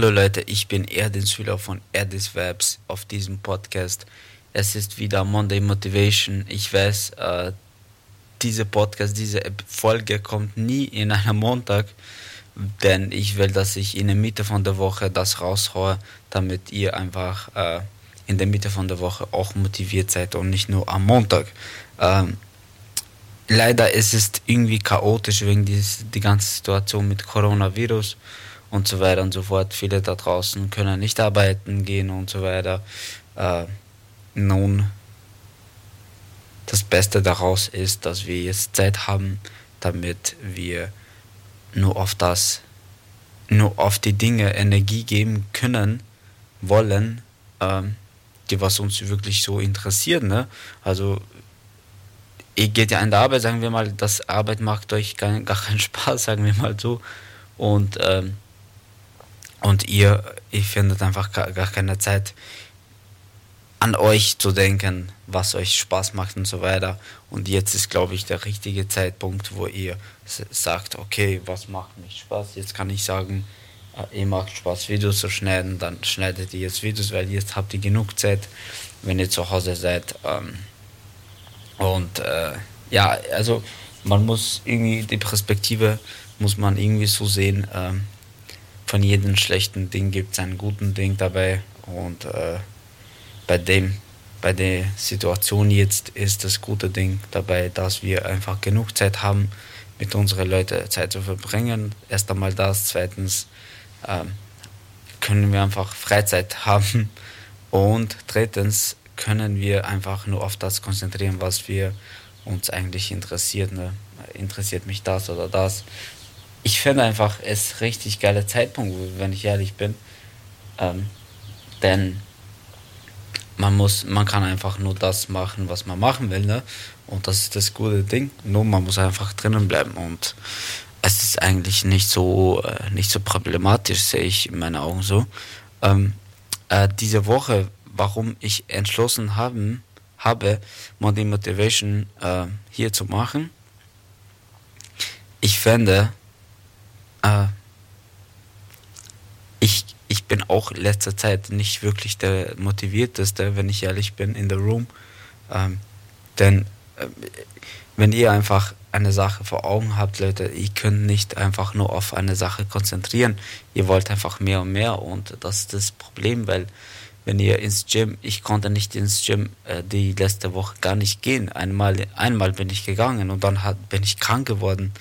Hallo Leute, ich bin Erdin Schüler von Erdis Webs auf diesem Podcast. Es ist wieder Monday Motivation. Ich weiß, äh, diese Podcast, diese Folge kommt nie in einem Montag, denn ich will, dass ich in der Mitte von der Woche das raushaue, damit ihr einfach äh, in der Mitte von der Woche auch motiviert seid und nicht nur am Montag. Ähm, leider ist es irgendwie chaotisch wegen dieser die ganze Situation mit Coronavirus und so weiter und so fort. Viele da draußen können nicht arbeiten gehen und so weiter. Äh, nun, das Beste daraus ist, dass wir jetzt Zeit haben, damit wir nur auf das, nur auf die Dinge Energie geben können, wollen, ähm, die was uns wirklich so interessiert. Ne? Also ihr geht ja an der Arbeit, sagen wir mal, das Arbeit macht euch gar, gar keinen Spaß, sagen wir mal so. Und ähm, und ihr, ihr findet einfach gar, keine Zeit, an euch zu denken, was euch Spaß macht und so weiter. Und jetzt ist, glaube ich, der richtige Zeitpunkt, wo ihr sagt, okay, was macht mich Spaß? Jetzt kann ich sagen, äh, ihr macht Spaß, Videos zu schneiden, dann schneidet ihr jetzt Videos, weil jetzt habt ihr genug Zeit, wenn ihr zu Hause seid. Ähm, und äh, ja, also man muss irgendwie die Perspektive muss man irgendwie so sehen. Ähm, von jedem schlechten Ding gibt es einen guten Ding dabei. Und äh, bei dem, bei der Situation jetzt ist das gute Ding dabei, dass wir einfach genug Zeit haben, mit unseren Leuten Zeit zu verbringen. Erst einmal das, zweitens äh, können wir einfach Freizeit haben und drittens können wir einfach nur auf das konzentrieren, was wir uns eigentlich interessiert. Ne? Interessiert mich das oder das? Ich finde einfach, es richtig geiler Zeitpunkt, wenn ich ehrlich bin. Ähm, denn man muss, man kann einfach nur das machen, was man machen will, ne? Und das ist das gute Ding. Nur man muss einfach drinnen bleiben und es ist eigentlich nicht so, äh, nicht so problematisch, sehe ich in meinen Augen so. Ähm, äh, diese Woche, warum ich entschlossen haben, habe, Monday Motivation äh, hier zu machen. Ich finde, äh, ich, ich bin auch in letzter Zeit nicht wirklich der motivierteste, wenn ich ehrlich bin, in der Room. Ähm, denn äh, wenn ihr einfach eine Sache vor Augen habt, Leute, ihr könnt nicht einfach nur auf eine Sache konzentrieren. Ihr wollt einfach mehr und mehr und das ist das Problem, weil wenn ihr ins Gym, ich konnte nicht ins Gym äh, die letzte Woche gar nicht gehen. Einmal, einmal bin ich gegangen und dann hat, bin ich krank geworden.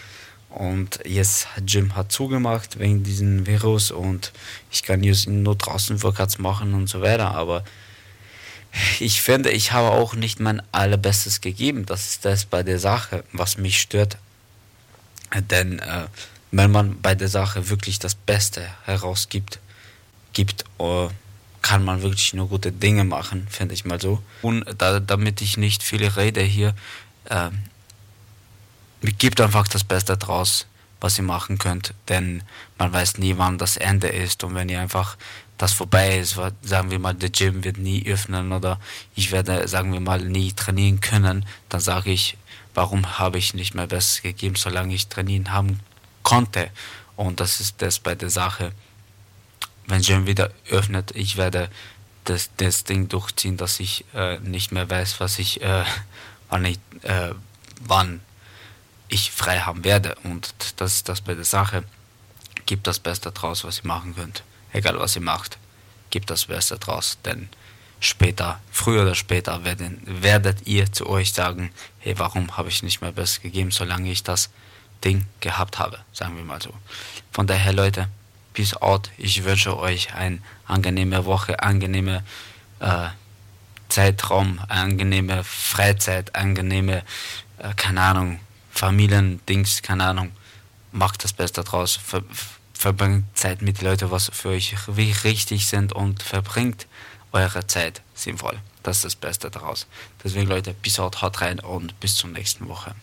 Und jetzt hat Gym hat zugemacht wegen diesem Virus und ich kann jetzt nur draußen Workouts machen und so weiter. Aber ich finde, ich habe auch nicht mein allerbestes gegeben. Das ist das bei der Sache, was mich stört. Denn äh, wenn man bei der Sache wirklich das Beste herausgibt, gibt, uh, kann man wirklich nur gute Dinge machen, finde ich mal so. Und da, damit ich nicht viele rede hier, äh, gebt einfach das Beste draus, was ihr machen könnt, denn man weiß nie, wann das Ende ist und wenn ihr einfach das vorbei ist, sagen wir mal, der Gym wird nie öffnen oder ich werde, sagen wir mal, nie trainieren können, dann sage ich, warum habe ich nicht mehr Bestes gegeben, solange ich trainieren haben konnte. Und das ist das bei der Sache. Wenn Gym wieder öffnet, ich werde das, das Ding durchziehen, dass ich äh, nicht mehr weiß, was ich, äh, wann ich, äh, wann ich frei haben werde. Und das ist das bei der Sache. Gebt das Beste draus, was ihr machen könnt. Egal was ihr macht, gebt das Beste draus. Denn später, früher oder später, werden, werdet ihr zu euch sagen, hey, warum habe ich nicht mehr Bestes gegeben, solange ich das Ding gehabt habe, sagen wir mal so. Von daher, Leute, peace out. Ich wünsche euch eine angenehme Woche, angenehme äh, Zeitraum, angenehme Freizeit, angenehme, äh, keine Ahnung, Familiendings, keine Ahnung, macht das Beste draus, ver, verbringt Zeit mit Leuten, was für euch richtig sind und verbringt eure Zeit sinnvoll. Das ist das Beste daraus. Deswegen Leute, bis haut rein und bis zur nächsten Woche.